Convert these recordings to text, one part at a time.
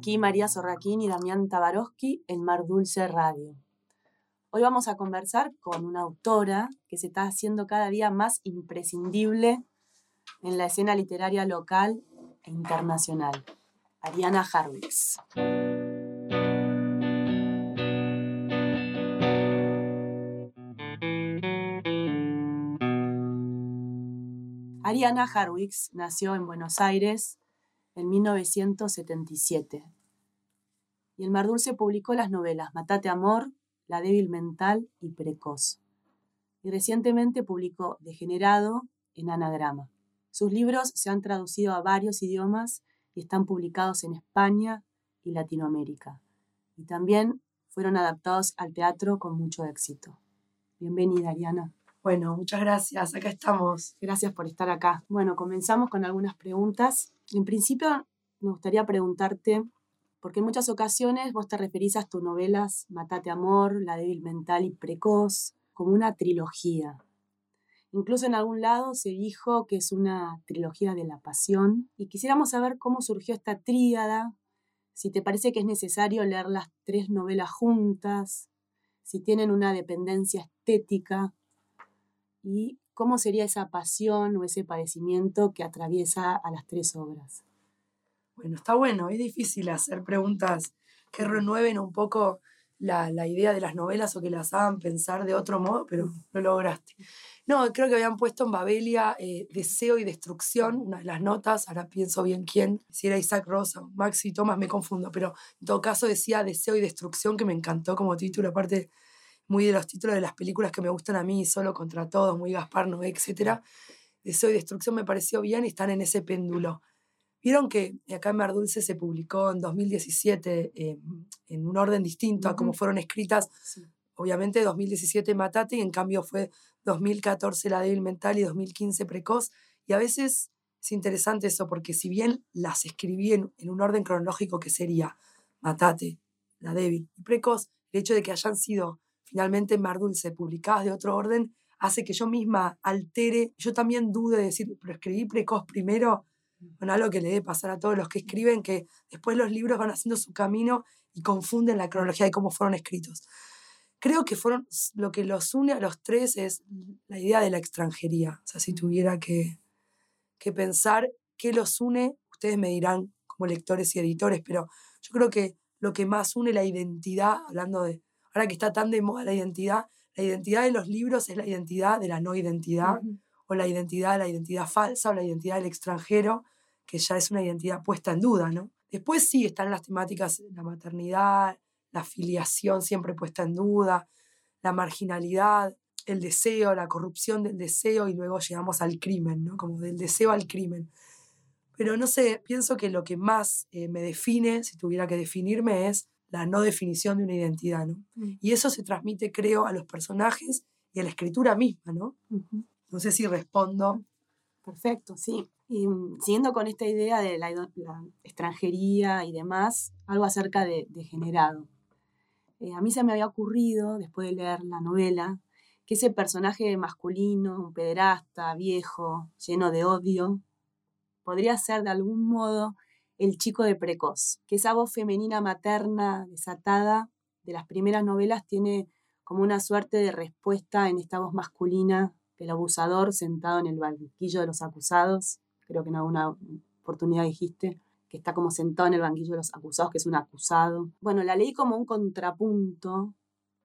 Aquí María Sorraquín y Damián Tabarovsky en Mar Dulce Radio. Hoy vamos a conversar con una autora que se está haciendo cada día más imprescindible en la escena literaria local e internacional, Ariana Harwicks. Ariana Harwicks nació en Buenos Aires en 1977 y el Mar Dulce publicó las novelas Matate Amor, La débil mental y Precoz. Y recientemente publicó Degenerado en Anagrama. Sus libros se han traducido a varios idiomas y están publicados en España y Latinoamérica. Y también fueron adaptados al teatro con mucho éxito. Bienvenida, Ariana. Bueno, muchas gracias. Acá estamos. Gracias por estar acá. Bueno, comenzamos con algunas preguntas. En principio, me gustaría preguntarte, porque en muchas ocasiones vos te referís a tus novelas Matate Amor, La débil mental y Precoz como una trilogía. Incluso en algún lado se dijo que es una trilogía de la pasión y quisiéramos saber cómo surgió esta tríada, si te parece que es necesario leer las tres novelas juntas, si tienen una dependencia estética y cómo sería esa pasión o ese padecimiento que atraviesa a las tres obras. Bueno, está bueno, es difícil hacer preguntas que renueven un poco la, idea de las novelas o que las hagan pensar de otro modo, pero lo lograste. No, creo que habían puesto en Babelia eh, Deseo y Destrucción, una de las notas, ahora pienso bien quién, si era Isaac Rosa, Maxi Thomas, me confundo, pero en todo caso decía Deseo y Destrucción, que me encantó como título, aparte muy de los títulos de las películas que me gustan a mí, Solo contra todos, muy Gaspar Noé, etc. Deseo y Destrucción me pareció bien y están en ese péndulo. Vieron que acá en Mar Dulce se publicó en 2017 em, en un orden distinto a cómo fueron escritas. Obviamente 2017 Matate y en cambio fue 2014 La débil mental y 2015 Precoz. Y a veces es interesante eso porque si bien las escribí en, en un orden cronológico que sería Matate, La débil y Precoz, el hecho de que hayan sido finalmente Mar Dulce, publicadas de otro orden, hace que yo misma altere, yo también dude de decir, pero escribí precoz primero, bueno, algo que le debe pasar a todos los que escriben, que después los libros van haciendo su camino y confunden la cronología de cómo fueron escritos. Creo que fueron, lo que los une a los tres es la idea de la extranjería. O sea, si tuviera que, que pensar qué los une, ustedes me dirán como lectores y editores, pero yo creo que lo que más une la identidad, hablando de, ahora que está tan de moda la identidad, la identidad de los libros es la identidad de la no identidad, o la identidad de la identidad falsa, o la identidad del extranjero, que ya es una identidad puesta en duda, ¿no? Después sí están las temáticas, la maternidad, la filiación siempre puesta en duda, la marginalidad, el deseo, la corrupción del deseo y luego llegamos al crimen, ¿no? Como del deseo al crimen. Pero no sé, pienso que lo que más eh, me define, si tuviera que definirme, es la no definición de una identidad, ¿no? Mm. Y eso se transmite, creo, a los personajes y a la escritura misma, ¿no? No sé si respondo. Perfecto, sí. Y mm, siguiendo con esta idea de la, extranjería y demás, algo acerca de, generado. Eh, a mí se me había ocurrido, después de leer la novela, que ese personaje masculino, un pederasta, viejo, lleno de odio, podría ser de algún modo el chico de precoz, que esa voz femenina materna desatada de las primeras novelas tiene como una suerte de respuesta en esta voz masculina del abusador sentado en el banquillo de los acusados, creo que en alguna oportunidad dijiste, que está como sentado en el banquillo de los acusados, que es un acusado. Bueno, la leí como un contrapunto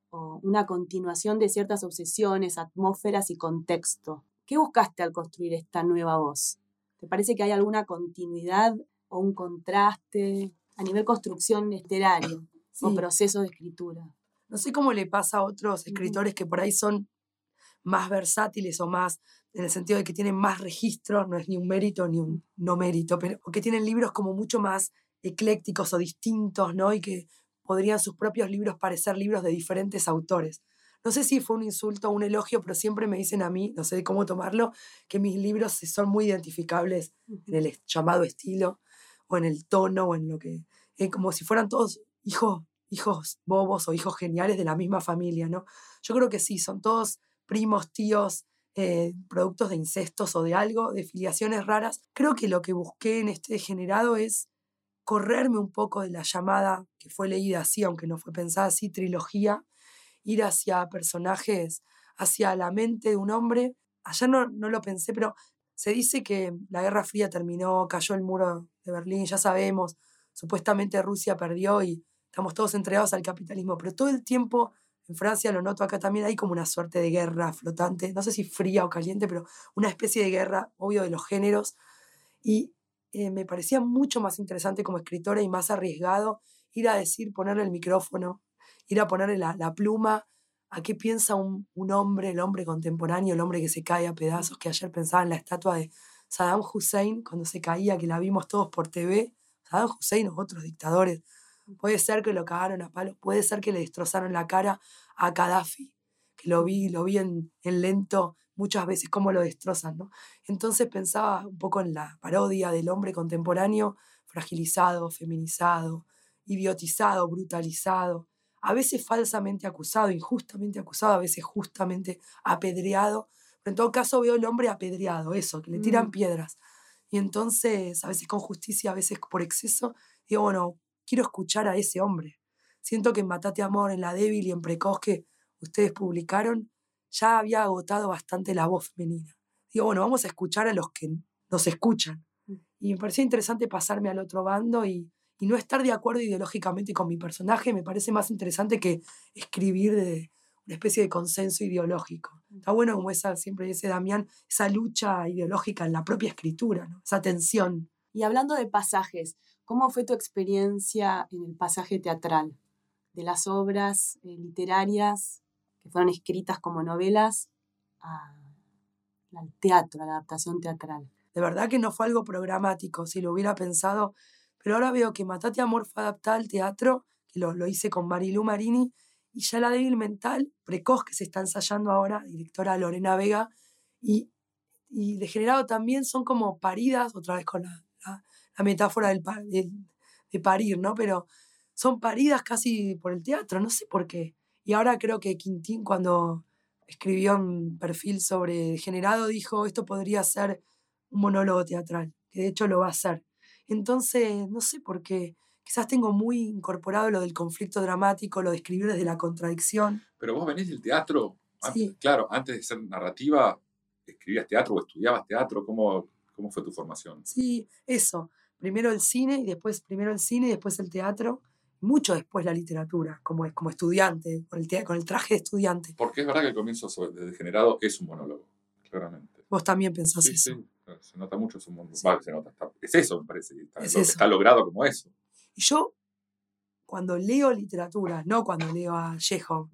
o una continuación de ciertas obsesiones, atmósferas y contexto. ¿Qué buscaste al construir esta nueva voz? ¿Te parece que hay alguna continuidad o un contraste a nivel construcción literaria o proceso de escritura. No sé cómo le pasa a otros escritores que por ahí son más versátiles o más, en el sentido de que tienen más registros, no es ni un mérito ni un no mérito, pero que tienen libros como mucho más eclécticos o distintos, ¿no? Y que podrían sus propios libros parecer libros de diferentes autores. No sé si fue un insulto o un elogio, pero siempre me dicen a mí, no sé cómo tomarlo, que mis libros son muy identificables en el llamado estilo o en el tono o en lo que, eh, como si fueran todos hijos, hijos bobos o hijos geniales de la misma familia, ¿no? Yo creo que sí, son todos primos, tíos, eh, productos de incestos o de algo, de filiaciones raras. Creo que lo que busqué en este generado es correrme un poco de la llamada que fue leída así, aunque no fue pensada así, trilogía, ir hacia personajes, hacia la mente de un hombre. Allá no, no lo pensé, pero se dice que la Guerra Fría terminó, cayó el muro de Berlín, ya sabemos, supuestamente Rusia perdió y estamos todos entregados al capitalismo, pero todo el tiempo en Francia, lo noto acá también, hay como una suerte de guerra flotante, no sé si fría o caliente, pero una especie de guerra, obvio, de los géneros. Y eh, me parecía mucho más interesante como escritora y más arriesgado ir a decir, ponerle el micrófono, ir a ponerle la, la pluma a qué piensa un, un, hombre, el hombre contemporáneo, el hombre que se cae a pedazos, que ayer pensaba en la estatua de Saddam Hussein cuando se caía, que la vimos todos por TV, Saddam Hussein o otros dictadores Puede ser que lo cagaron a palos, puede ser que le destrozaron la cara a Gaddafi, que lo vi, lo vi en, lento muchas veces, cómo lo destrozan, ¿no? Entonces pensaba un poco en la parodia del hombre contemporáneo, fragilizado, feminizado, idiotizado, brutalizado, a veces falsamente acusado, injustamente acusado, a veces justamente apedreado, pero en todo caso veo el hombre apedreado, eso, que le tiran mm. piedras. Y entonces, a veces con justicia, a veces por exceso, digo, bueno, quiero escuchar a ese hombre. Siento que en Matate Amor, en La Débil y en Precoz que ustedes publicaron, ya había agotado bastante la voz femenina. Digo, bueno, vamos a escuchar a los que nos escuchan. Mm. Y me parecía interesante pasarme al otro bando y, y no estar de acuerdo ideológicamente con mi personaje. Me parece más interesante que escribir de una especie de consenso ideológico. Está bueno como esa, siempre dice Damián, esa lucha ideológica en la propia escritura, ¿no? esa tensión. Y hablando de pasajes, ¿Cómo fue tu experiencia en el pasaje teatral? De las obras eh, literarias que fueron escritas como novelas al teatro, a la adaptación teatral. De verdad que no fue algo programático, si lo hubiera pensado, pero ahora veo que Matate Amor fue adaptada al teatro, que lo, lo hice con Marilu Marini, y ya La débil mental, precoz, que se está ensayando ahora, directora Lorena Vega, y, y Degenerado también son como paridas, otra vez con la la metáfora del, de parir, ¿no? Pero son paridas casi por el teatro, no sé por qué. Y ahora creo que Quintín cuando escribió un perfil sobre degenerado dijo, esto podría ser un monólogo teatral, que de hecho lo va a ser. Entonces, no sé por qué. Quizás tengo muy incorporado lo del conflicto dramático, lo de escribir desde la contradicción. Pero vos venís del teatro. Claro, antes de ser narrativa, escribías teatro o estudiabas teatro. ¿Cómo, cómo fue tu formación? Sí, eso primero el cine y después primero el cine y después el teatro, mucho después la literatura, como, como estudiante, con el, con el traje de estudiante. Porque es verdad que el comienzo de Degenerado es un monólogo, claramente. Vos también pensás eso. Sí, se nota mucho, es un monólogo. es eso, me parece, está, está logrado como eso. Y yo, cuando leo literatura, no cuando leo a Chekhov,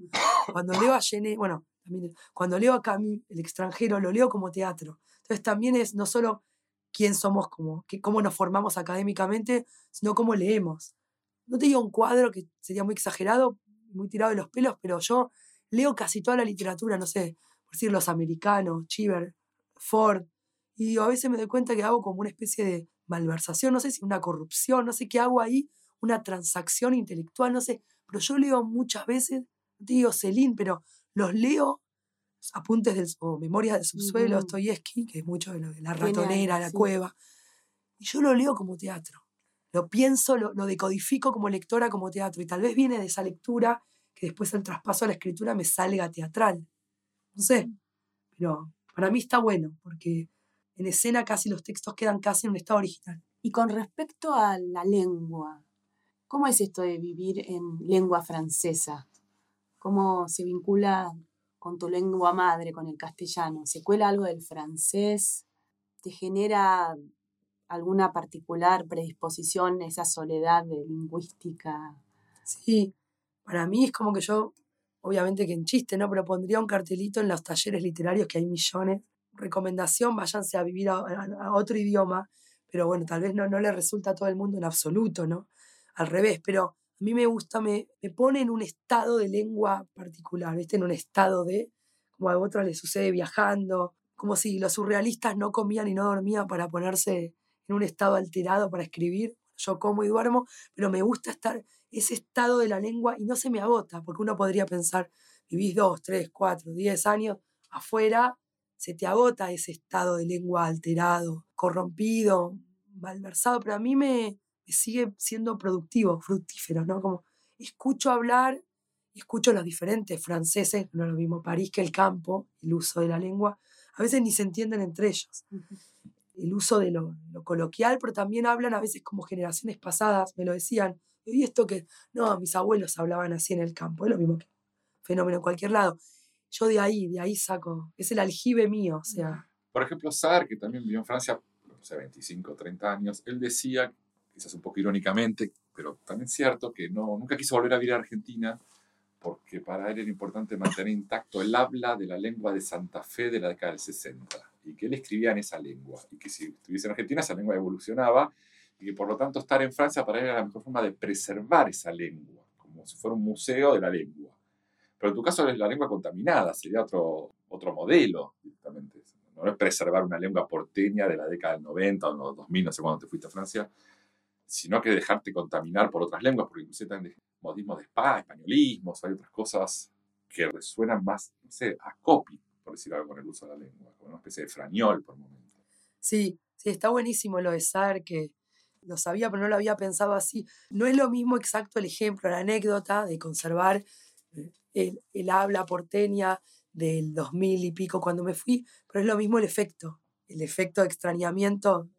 cuando leo a Gené, bueno, también, cuando leo a Camus, el extranjero, lo leo como teatro. Entonces también es no solo quién somos, como, que, cómo nos formamos académicamente, sino cómo leemos. No te digo un cuadro que sería muy exagerado, muy tirado de los pelos, pero yo leo casi toda la literatura, no sé, por decir los americanos, Chiver, Ford, y digo, a veces me doy cuenta que hago como una especie de malversación, no sé si una corrupción, no sé qué hago ahí, una transacción intelectual, no sé, pero yo leo muchas veces, digo Celine, pero los leo apuntes del, o memorias del subsuelo, uh que es mucho de, la ratonera, la cueva. Y yo lo leo como teatro. Lo pienso, lo, decodifico como lectora, como teatro. Y tal vez viene de esa lectura que después el traspaso a la escritura me salga teatral. No sé. Pero para mí está bueno, porque en escena casi los textos quedan casi en un estado original. Y con respecto a la lengua, ¿cómo es esto de vivir en lengua francesa? ¿Cómo se vincula con tu lengua madre, con el castellano? ¿Se cuela algo del francés? ¿Te genera alguna particular predisposición esa soledad de lingüística? Sí, para mí es como que yo, obviamente que en chiste, ¿no? Pero pondría un cartelito en los talleres literarios que hay millones. Recomendación, váyanse a vivir a, otro idioma, pero bueno, tal vez no, no le resulta a todo el mundo en absoluto, ¿no? Al revés, pero a mí me gusta, me, me pone en un estado de lengua particular, ¿viste? En un estado de, como a otros les sucede viajando, como si los surrealistas no comían y no dormían para ponerse en un estado alterado para escribir. Yo como y duermo, pero me gusta estar ese estado de la lengua y no se me agota, porque uno podría pensar, vivís dos, tres, cuatro, diez años afuera, se te agota ese estado de lengua alterado, corrompido, malversado, pero a mí me, me sigue siendo productivo, fructífero, ¿no? Como escucho hablar escucho los diferentes franceses, no es lo mismo París que el campo, el uso de la lengua, a veces ni se entienden entre ellos. El uso de lo, coloquial, pero también hablan a veces como generaciones pasadas, me lo decían, y esto que, no, mis abuelos hablaban así en el campo, es lo mismo que fenómeno en cualquier lado. Yo de ahí, de ahí saco, es el aljibe mío, o sea. Por ejemplo, Sar, que también vivió en Francia, no sé, 25 o 30 años, él decía, quizás un poco irónicamente, pero también cierto, que no, nunca quiso volver a vivir a Argentina porque para él era importante mantener intacto el habla de la lengua de Santa Fe de la década del 60 y que él escribía en esa lengua y que si estuviese en Argentina esa lengua evolucionaba y que por lo tanto estar en Francia para él era la mejor forma de preservar esa lengua, como si fuera un museo de la lengua. Pero en tu caso es la lengua contaminada, sería otro, otro modelo directamente. No es preservar una lengua porteña de la década del 90 o 2000, no sé cuándo te fuiste a Francia, sino que dejarte contaminar por otras lenguas, porque incluso también modismos de spa, españolismos, hay otras cosas que resuenan más, no sé, a copy, por decir algo con el uso de la lengua, como una especie de frañol por momento. Sí, sí, está buenísimo lo de SAR, que lo sabía, pero no lo había pensado así. No es lo mismo exacto el ejemplo, la anécdota de conservar el, el habla porteña del 2000 y pico cuando me fui, pero es lo mismo el efecto. El efecto de extrañamiento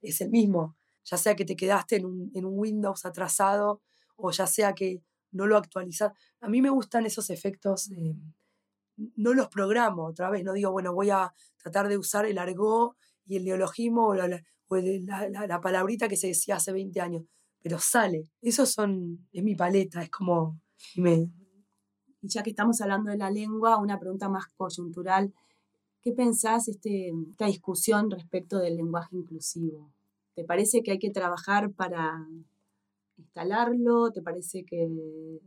es el mismo ya sea que te quedaste en un, en un Windows atrasado o ya sea que no lo actualizas. A mí me gustan esos efectos, eh, no los programo otra vez, no digo, bueno, voy a tratar de usar el argot y el neologismo o, la, la, palabrita que se decía hace 20 años, pero sale. Esos son, es mi paleta, es como... Me... Y ya que estamos hablando de la lengua, una pregunta más coyuntural. ¿Qué pensás este, esta discusión respecto del lenguaje inclusivo? ¿Te parece que hay que trabajar para instalarlo? ¿Te parece que,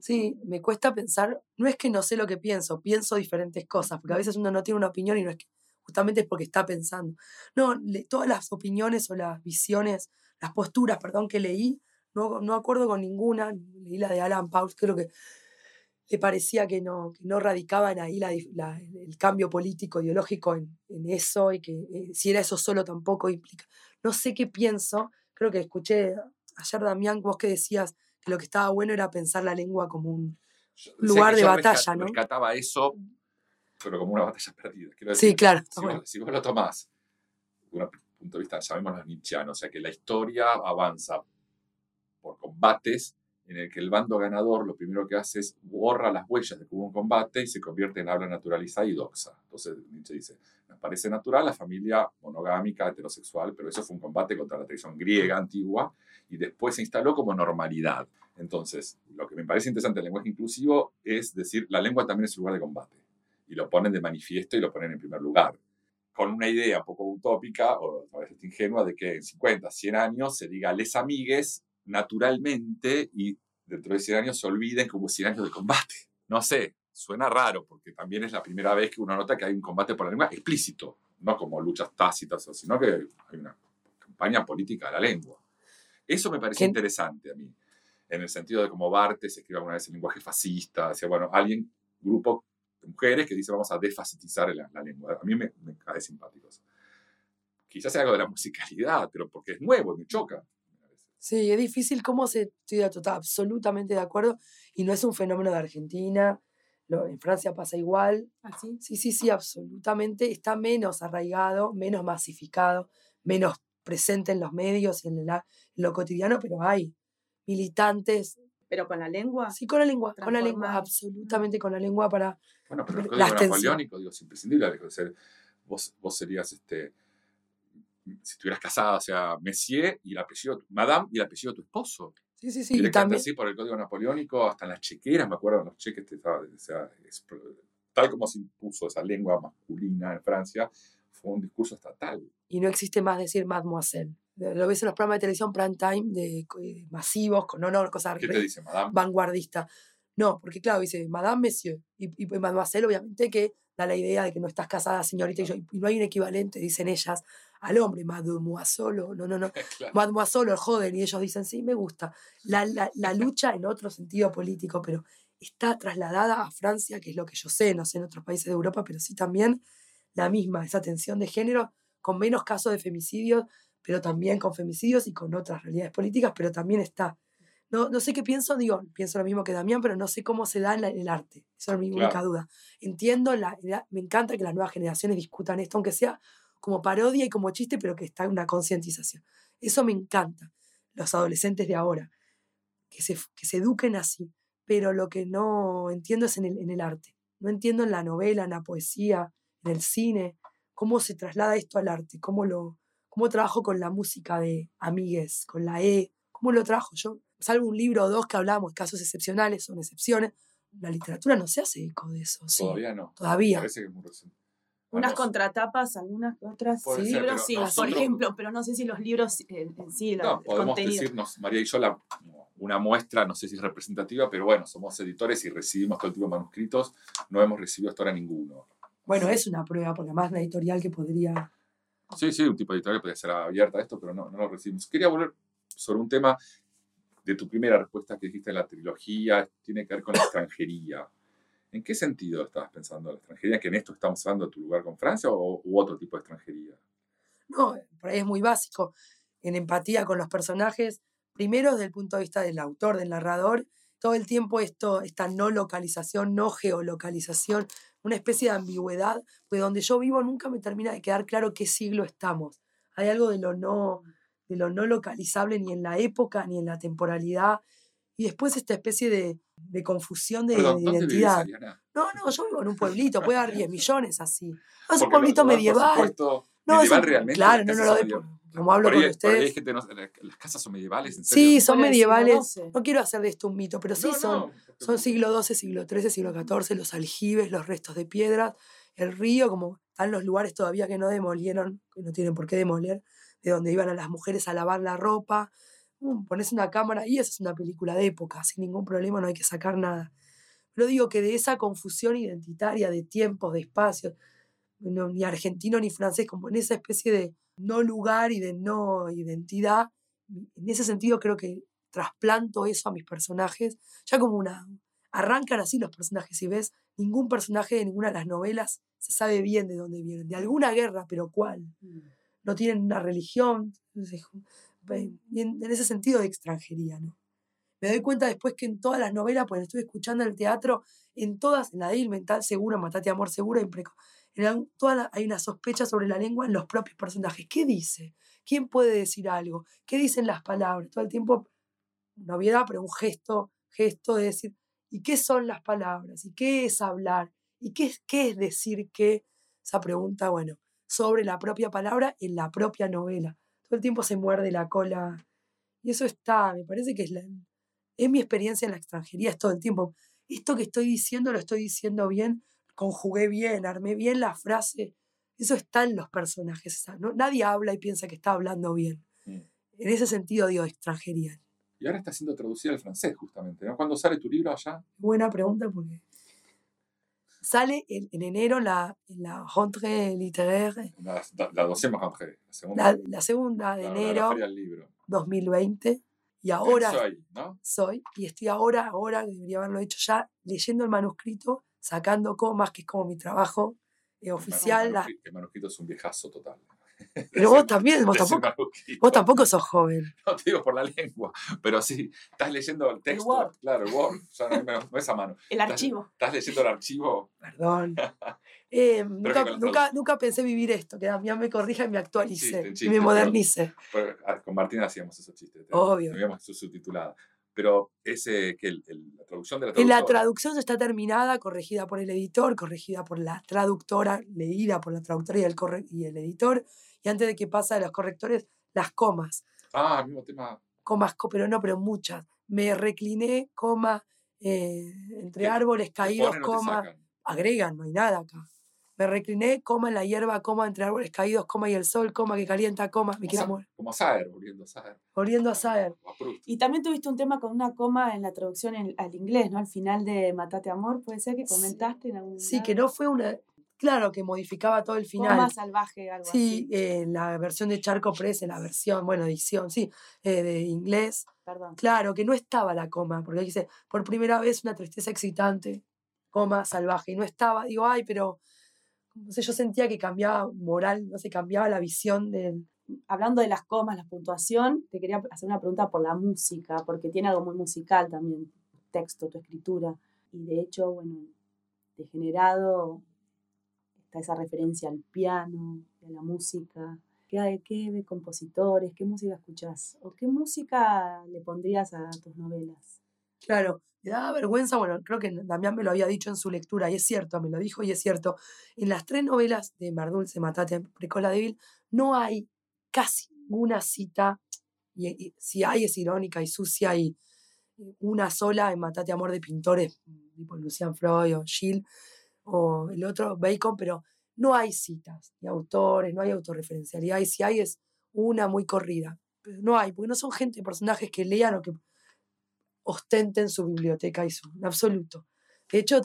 Sí, me cuesta pensar, no es que no sé lo que pienso, pienso diferentes cosas, porque a veces uno no tiene una opinión y no es que justamente es porque está pensando. No, todas las opiniones o las visiones, las posturas, perdón, que leí, no, no acuerdo con ninguna, leí la de Alan Pauls, creo que le parecía que no, que no radicaban ahí el cambio político, ideológico en, eso y que eh, si era eso solo tampoco implica. No sé qué pienso, creo que escuché ayer Damián, vos que decías que lo que estaba bueno era pensar la lengua como un lugar de batalla, ¿no? rescataba eso, pero como una batalla perdida. sí, claro. Si, vos, lo tomás, desde un punto de vista, llamémoslo nietzscheano, o sea que la historia avanza por combates en el que el bando ganador lo primero que hace es borra las huellas de que hubo un combate y se convierte en habla naturalizada y doxa. Entonces Nietzsche dice, nos parece natural la familia monogámica, heterosexual, pero eso fue un combate contra la tradición griega antigua y después se instaló como normalidad. Entonces, lo que me parece interesante del lenguaje inclusivo es decir, la lengua también es un lugar de combate. Y lo ponen de manifiesto y lo ponen en primer lugar. Con una idea un poco utópica o a veces ingenua de que en 50, 100 años se diga les amigues naturalmente y dentro de 100 años se olviden como 100 años de combate. No sé, suena raro porque también es la primera vez que uno nota que hay un combate por la lengua explícito, no como luchas tácitas, sino que hay una campaña política de la lengua. Eso me parece interesante a mí, en el sentido de como Bartes escribe alguna vez el lenguaje fascista, decía, bueno, alguien, grupo de mujeres que dice vamos a desfacetizar la, la lengua. A mí me, me cae simpático eso. Quizás sea algo de la musicalidad, pero porque es nuevo y me choca. Sí, es difícil cómo se... Estoy absolutamente de acuerdo. Y no es un fenómeno de Argentina. en Francia pasa igual. ¿Ah, sí? Sí, sí, absolutamente. Está menos arraigado, menos masificado, menos presente en los medios y en, lo cotidiano, pero hay militantes. ¿Pero con la lengua? Sí, con la lengua, con la lengua, absolutamente con la lengua para... Bueno, pero el código napoleónico, digo, es imprescindible. Vos, vos serías este si estuvieras casada, o sea, Messier y el apellido, Madame y el apellido de tu esposo. Sí, sí, sí. Y también así por el código napoleónico, hasta en las chequeras, me acuerdo, en los cheques, o sea, tal como se impuso esa lengua masculina en Francia, fue un discurso estatal. Y no existe más decir mademoiselle. Lo ves en los programas de televisión prime time, de, eh, masivos, con honor, cosas ¿Qué te dice, madame? vanguardista. No, porque claro, dice Madame Monsieur. Y, y, Mademoiselle, obviamente, que da la idea de que no estás casada, señorita, y, y no hay un equivalente, dicen ellas, al hombre, mademoiselle, no, no, no, claro. mademoiselle, el joven, y ellos dicen, sí, me gusta. La, la, la, lucha en otro sentido político, pero está trasladada a Francia, que es lo que yo sé, no sé en otros países de Europa, pero sí también la misma, esa tensión de género, con menos casos de femicidio, pero también con femicidios y con otras realidades políticas, pero también está. No, no sé qué pienso, digo, pienso lo mismo que Damián, pero no sé cómo se da en, la- en el arte. Esa es mi única Claro. duda. Entiendo, la, la- me encanta que las nuevas generaciones discutan esto, aunque sea como parodia y como chiste, pero que está en una concientización. Eso me encanta. Los adolescentes de ahora, que se, que se eduquen así. Pero lo que no entiendo es en el, en el arte. No entiendo en la novela, en la poesía, en el cine, cómo se traslada esto al arte, cómo lo cómo trabajo con la música de Amigues, con la E, cómo lo trabajo yo. Salvo un libro o dos que hablamos, casos excepcionales, son excepciones. La literatura no se hace eco de eso, ¿sí? Todavía no. Todavía. Parece que es muy reciente. Unas contratapas, algunas otras Puede sí, ser, libros sí, por ejemplo, pero no sé si los libros en, en sí, la- No, el podemos contenido. decirnos, María y yo, la- una muestra, no sé si es representativa, pero bueno, somos editores y recibimos todo el tipo de manuscritos. No hemos recibido hasta ahora ninguno. Bueno, es una prueba, porque además una editorial que podría. Sí, sí, un tipo de editorial podría ser abierta a esto, pero no, no lo recibimos. Quería volver sobre un tema de tu primera respuesta que dijiste en la trilogía, tiene que ver con la extranjería. ¿En qué sentido estabas pensando la extranjería? ¿Que en esto estamos hablando de tu lugar con Francia o u otro tipo de extranjería? No, por ahí es muy básico. En empatía con los personajes, primero desde el punto de vista del autor, del narrador, todo el tiempo esto, esta no localización, no geolocalización, una especie de ambigüedad, pues donde yo vivo nunca me termina de quedar claro qué siglo estamos. Hay algo de lo no, de lo no localizable ni en la época ni en la temporalidad. Y después esta especie de, de confusión de, Perdón, de ¿dónde vivís, identidad. No, no, yo vivo en un pueblito, puede haber 10 millones así. No, es un lo- pueblito lo- por medieval. supuesto, No, es medieval un- realmente. claro, no, no lo medie- como hablo por ahí- con por ahí ustedes. gente no- las casas son medievales, en serio. Sí, son Por medievales. No quiero hacer de esto un mito, pero sí No, son, no, son siglo XII, siglo XIII, siglo XIV, los aljibes, los restos de piedras, el río, como están los lugares todavía que no demolieron, que no tienen por qué demoler, de donde iban a las mujeres a lavar la ropa. Pones una cámara y esa es una película de época, sin ningún problema, no hay que sacar nada. Pero digo que de esa confusión identitaria de tiempos, de espacios, no, ni argentino ni francés, como en esa especie de no lugar y de no identidad, en ese sentido creo que trasplanto eso a mis personajes, ya como una... Arrancan así los personajes, si ves, ningún personaje de ninguna de las novelas se sabe bien de dónde vienen, de alguna guerra, pero cuál. Mm. No tienen una religión, y en, en ese sentido de extranjería, ¿no? Me doy cuenta después que en todas las novelas, pues estuve escuchando en el teatro, en todas, en la de Mental Segura, Matate Amor Impreco, en al- todas la- hay una sospecha sobre la lengua en los propios personajes. ¿Qué dice? ¿Quién puede decir algo? ¿Qué dicen las palabras? Todo el tiempo, una obviedad, pero un gesto, gesto de decir, ¿y qué son las palabras? ¿Y qué es hablar? ¿Y qué es, qué es decir qué? Esa pregunta, bueno, sobre la propia palabra en la propia novela. Todo el tiempo se muerde la cola. Y eso está, me parece que es, la, es mi experiencia en la extranjería, es todo el tiempo. Esto que estoy diciendo lo estoy diciendo bien, conjugué bien, armé bien la frase. Eso está en los personajes. ¿no? Nadie habla y piensa que está hablando bien. Mm. En ese sentido digo extranjería. Y ahora está siendo traducida al francés, justamente. ¿no? ¿Cuándo sale tu libro allá? Buena pregunta porque sale en, en enero la, en la rentrée littéraire, La, la, la docema rentrée, la segunda. la, la segunda de enero del libro. 2020. Y ahora Soy, ¿no? soy, y estoy ahora, ahora, debería haberlo hecho ya, leyendo el manuscrito, sacando comas, que es como mi trabajo eh, oficial. El manuscrito, el manuscrito es un viejazo total. pero vos también, vos tampoco, vos tampoco sos joven. No te digo por la lengua, pero sí, estás leyendo el texto. Word. Claro, el Word. ya no, no- no es a mano. El Estás- archivo. Estás leyendo el archivo. Perdón. Eh, nunca, nunca, nunca pensé vivir esto, que Damián me corrija y me actualice Chiste, y chiste, me pero- modernice. Pero, ah, Con Martina hacíamos esos chistes. te- Obvio. Teníamos su subtitulada. Pero ese, que el- el- la traducción de la la traducción ya está terminada, corregida por el editor, corregida por la traductora, leída por la traductora y el, corre- y el editor. Y antes de que pasa de los correctores, las comas. Ah, el mismo tema. Comas, co- pero no, pero muchas. Me recliné, coma, eh, entre ¿Qué- árboles caídos, ponen coma. Agregan, no hay nada acá. Me recliné, coma en la hierba, coma entre árboles caídos, coma y el sol, coma que calienta, coma, me quiero morir. Como Saer, volviendo a Saer. Volviendo a Saer. O a Proust. Y también tuviste un tema con una coma en la traducción en- al inglés, ¿no? Al final de Matate Amor, puede ser que Sí. comentaste en algún Sí, lado? que no fue una. Claro que modificaba todo el final. Salvaje, algo Sí, así. eh, la versión de Charco Press, la versión, bueno, edición, sí, eh, de inglés. Perdón. Claro, que no estaba la coma, porque dice, por primera vez una tristeza excitante, coma salvaje, y no estaba, digo, ay, pero, no sé, yo sentía que cambiaba moral, no sé, cambiaba la visión del... hablando de las comas, la puntuación, te quería hacer una pregunta por la música, porque tiene algo muy musical también, tu texto, tu escritura. Y de hecho, bueno, degenerado está esa referencia al piano, a la música. ¿Qué, qué compositores, qué música escuchás? ¿O qué música le pondrías a tus novelas? Claro, me da vergüenza, bueno, creo que Damián me lo había dicho en su lectura, y es cierto, me lo dijo y es cierto. En las tres novelas de Mardulce, Matate, Precola Débil, no hay casi ninguna cita, y, si hay es irónica y sucia, y una sola en Matate Amor de pintores, tipo Lucian Freud o Gilles, o el otro Bacon, pero no hay citas, ni autores, no hay autorreferencialidad, y si hay es una muy corrida. Pero no hay, porque no son gente, personajes que lean o que ostenten su biblioteca y su, en absoluto. De hecho,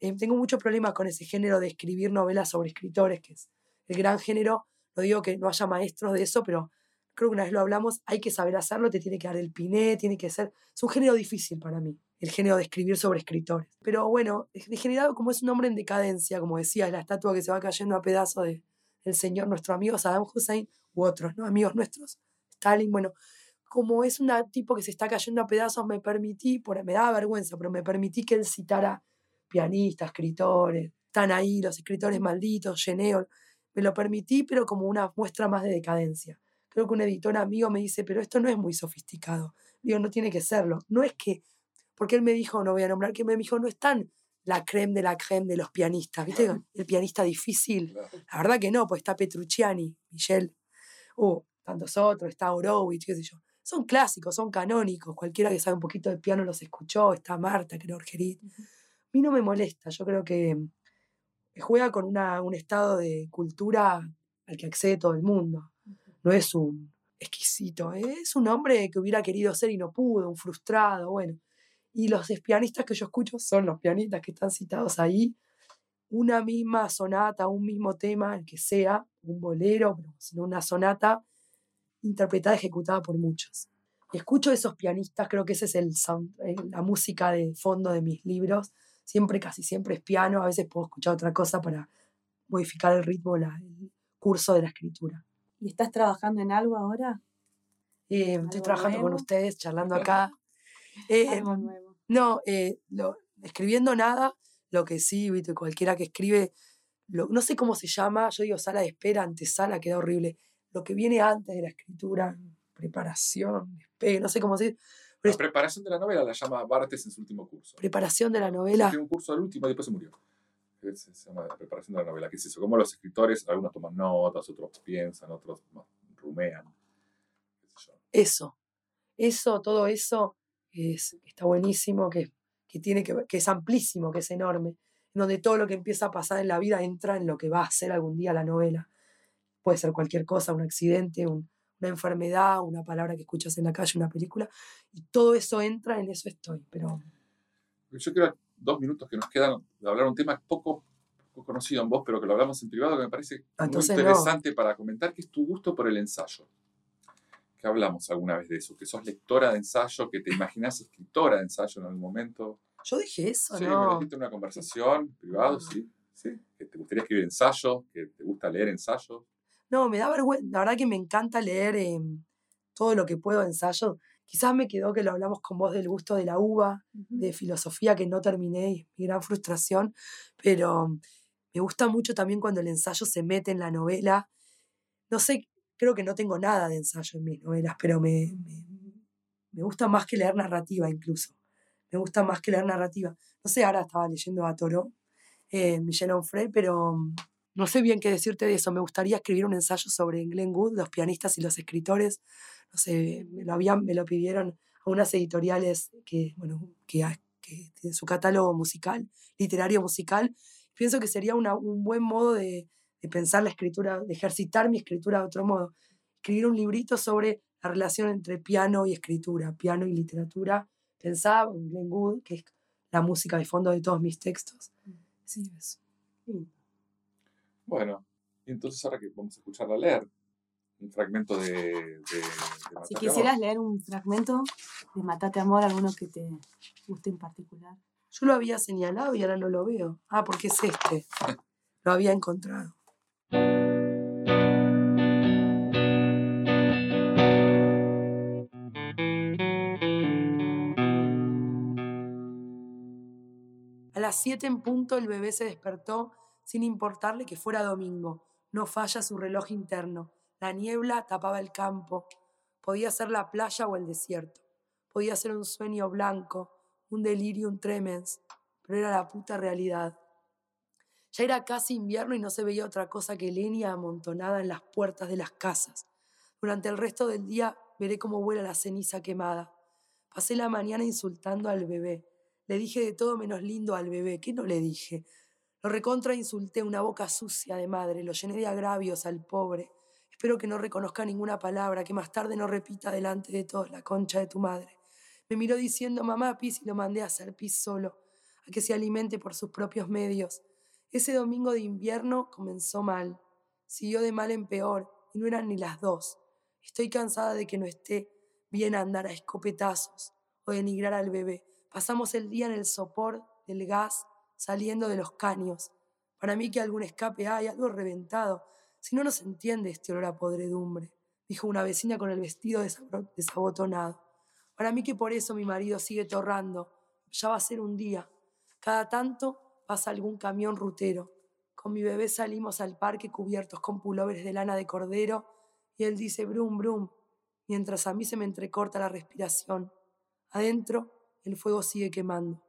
eh, tengo muchos problemas con ese género de escribir novelas sobre escritores, que es el gran género. No digo que no haya maestros de eso, pero creo que una vez lo hablamos, hay que saber hacerlo, te tiene que dar el piné, tiene que ser... Es un género difícil para mí, el género de escribir sobre escritores. Pero bueno, degenerado como es un hombre en decadencia, como decía, es la estatua que se va cayendo a pedazos de, del señor, nuestro amigo Saddam Hussein, u otros, ¿no? Amigos nuestros, Stalin, bueno, como es un tipo que se está cayendo a pedazos, me permití, por, me daba vergüenza, pero me permití que él citara pianistas, escritores, están ahí los escritores malditos, Geneo, me lo permití, pero como una muestra más de decadencia. Creo que un editor amigo me dice, pero esto no es muy sofisticado. Digo, no tiene que serlo. No es que, porque él me dijo, no voy a nombrar, que me dijo, no es tan la creme de la creme de los pianistas, ¿viste? El pianista difícil. La verdad que no, pues está Petrucciani, Michel, o tantos otros, está Horowitz, qué sé yo son clásicos, son canónicos. Cualquiera que sabe un poquito de piano los escuchó. Está Marta, creo, Orgerit. A mí no me molesta. Yo creo que juega con una, un estado de cultura al que accede todo el mundo. No es un exquisito. Es un hombre que hubiera querido ser y no pudo, un frustrado, bueno. Y los pianistas que yo escucho son los pianistas que están citados ahí. Una misma sonata, un mismo tema, el que sea, un bolero, sino una sonata interpretada, ejecutada por muchos. Y escucho esos pianistas, creo que ese es el sound, eh, la música de fondo de mis libros. Siempre, casi siempre es piano, a veces puedo escuchar otra cosa para modificar el ritmo, el curso de la escritura. ¿Y estás trabajando en algo ahora? Eh, estoy trabajando con ustedes, charlando acá. Eh, no, escribiendo nada, lo que sí, cualquiera que escribe, no sé cómo se llama, yo digo sala de espera, antesala, queda horrible lo que viene antes de la escritura, preparación, despegue, no sé cómo decir. la preparación de la novela la llama Bartes en su último curso. Preparación de la novela. Tiene un curso al último y después se murió. Se llama preparación de la novela. ¿Qué es eso? Como los escritores, algunos toman notas, otros piensan, otros rumean. Eso. Eso, todo eso es, está buenísimo, que, que, tiene que, que es amplísimo, que es enorme. En donde todo lo que empieza a pasar en la vida entra en lo que va a ser algún día la novela puede ser cualquier cosa, un accidente, una enfermedad, una palabra que escuchas en la calle, una película, y todo eso entra, en eso estoy, pero... Yo quiero dos minutos que nos quedan de hablar un tema poco, conocido en vos, pero que lo hablamos en privado, que me parece ah, muy interesante para comentar, que es tu gusto por el ensayo. Que hablamos alguna vez de eso, que sos lectora de ensayo, que te imaginas escritora de ensayo en algún momento. Yo dije eso, sí, ¿no? me lo dijiste en una conversación privado, ah. sí, sí. Que te gustaría escribir ensayo, que te gusta leer ensayo. No, me da vergüenza. La verdad que me encanta leer em, todo lo que puedo ensayo. Quizás me quedó que lo hablamos con vos del gusto de la uva, de filosofía que no terminé y mi gran frustración, pero me gusta mucho también cuando el ensayo se mete en la novela. No sé, creo que no tengo nada de ensayo en mis novelas, pero me, me, gusta más que leer narrativa incluso. Me gusta más que leer narrativa. No sé, ahora estaba leyendo a Toro, eh, Michel Onfray, pero no sé bien qué decirte de eso. Me gustaría escribir un ensayo sobre Glenn Wood, los pianistas y los escritores. No sé, me lo, habían, me lo pidieron a unas editoriales que, bueno, que, que tienen su catálogo musical, literario musical. Pienso que sería un buen modo de, de pensar la escritura, de ejercitar mi escritura de otro modo. Escribir un librito sobre la relación entre piano y escritura, piano y literatura. Pensaba en Glenn Wood, que es la música de fondo de todos mis textos. Sí, eso. Bueno, entonces ahora que vamos a escucharla leer un fragmento de, de, Si quisieras leer un fragmento de Matate Amor, alguno que te guste en particular. Yo lo había señalado y ahora no lo veo. Ah, porque es este. lo había encontrado. A las siete en punto el bebé se despertó sin importarle que fuera domingo. No falla su reloj interno. La niebla tapaba el campo. Podía ser la playa o el desierto. Podía ser un sueño blanco, un delirium tremens, pero era la puta realidad. Ya era casi invierno y no se veía otra cosa que leña amontonada en las puertas de las casas. Durante el resto del día veré cómo vuela la ceniza quemada. Pasé la mañana insultando al bebé. Le dije de todo menos lindo al bebé. ¿Qué no le dije? Lo recontra insulté, una boca sucia de madre. Lo llené de agravios al pobre. Espero que no reconozca ninguna palabra, que más tarde no repita delante de todos la concha de tu madre. Me miró diciendo mamá pis y lo mandé a hacer pis solo, a que se alimente por sus propios medios. Ese domingo de invierno comenzó mal. Siguió de mal en peor y no eran ni las dos. Estoy cansada de que no esté bien andar a escopetazos o denigrar al bebé. Pasamos el día en el sopor del gas saliendo de los caños. Para mí que algún escape hay, algo reventado. Si no, no se entiende este olor a podredumbre, dijo una vecina con el vestido desabotonado. Para mí que por eso mi marido sigue torrando. Ya va a ser un día. Cada tanto pasa algún camión rutero. Con mi bebé salimos al parque cubiertos con pulóveres de lana de cordero y él dice brum brum, mientras a mí se me entrecorta la respiración. Adentro el fuego sigue quemando.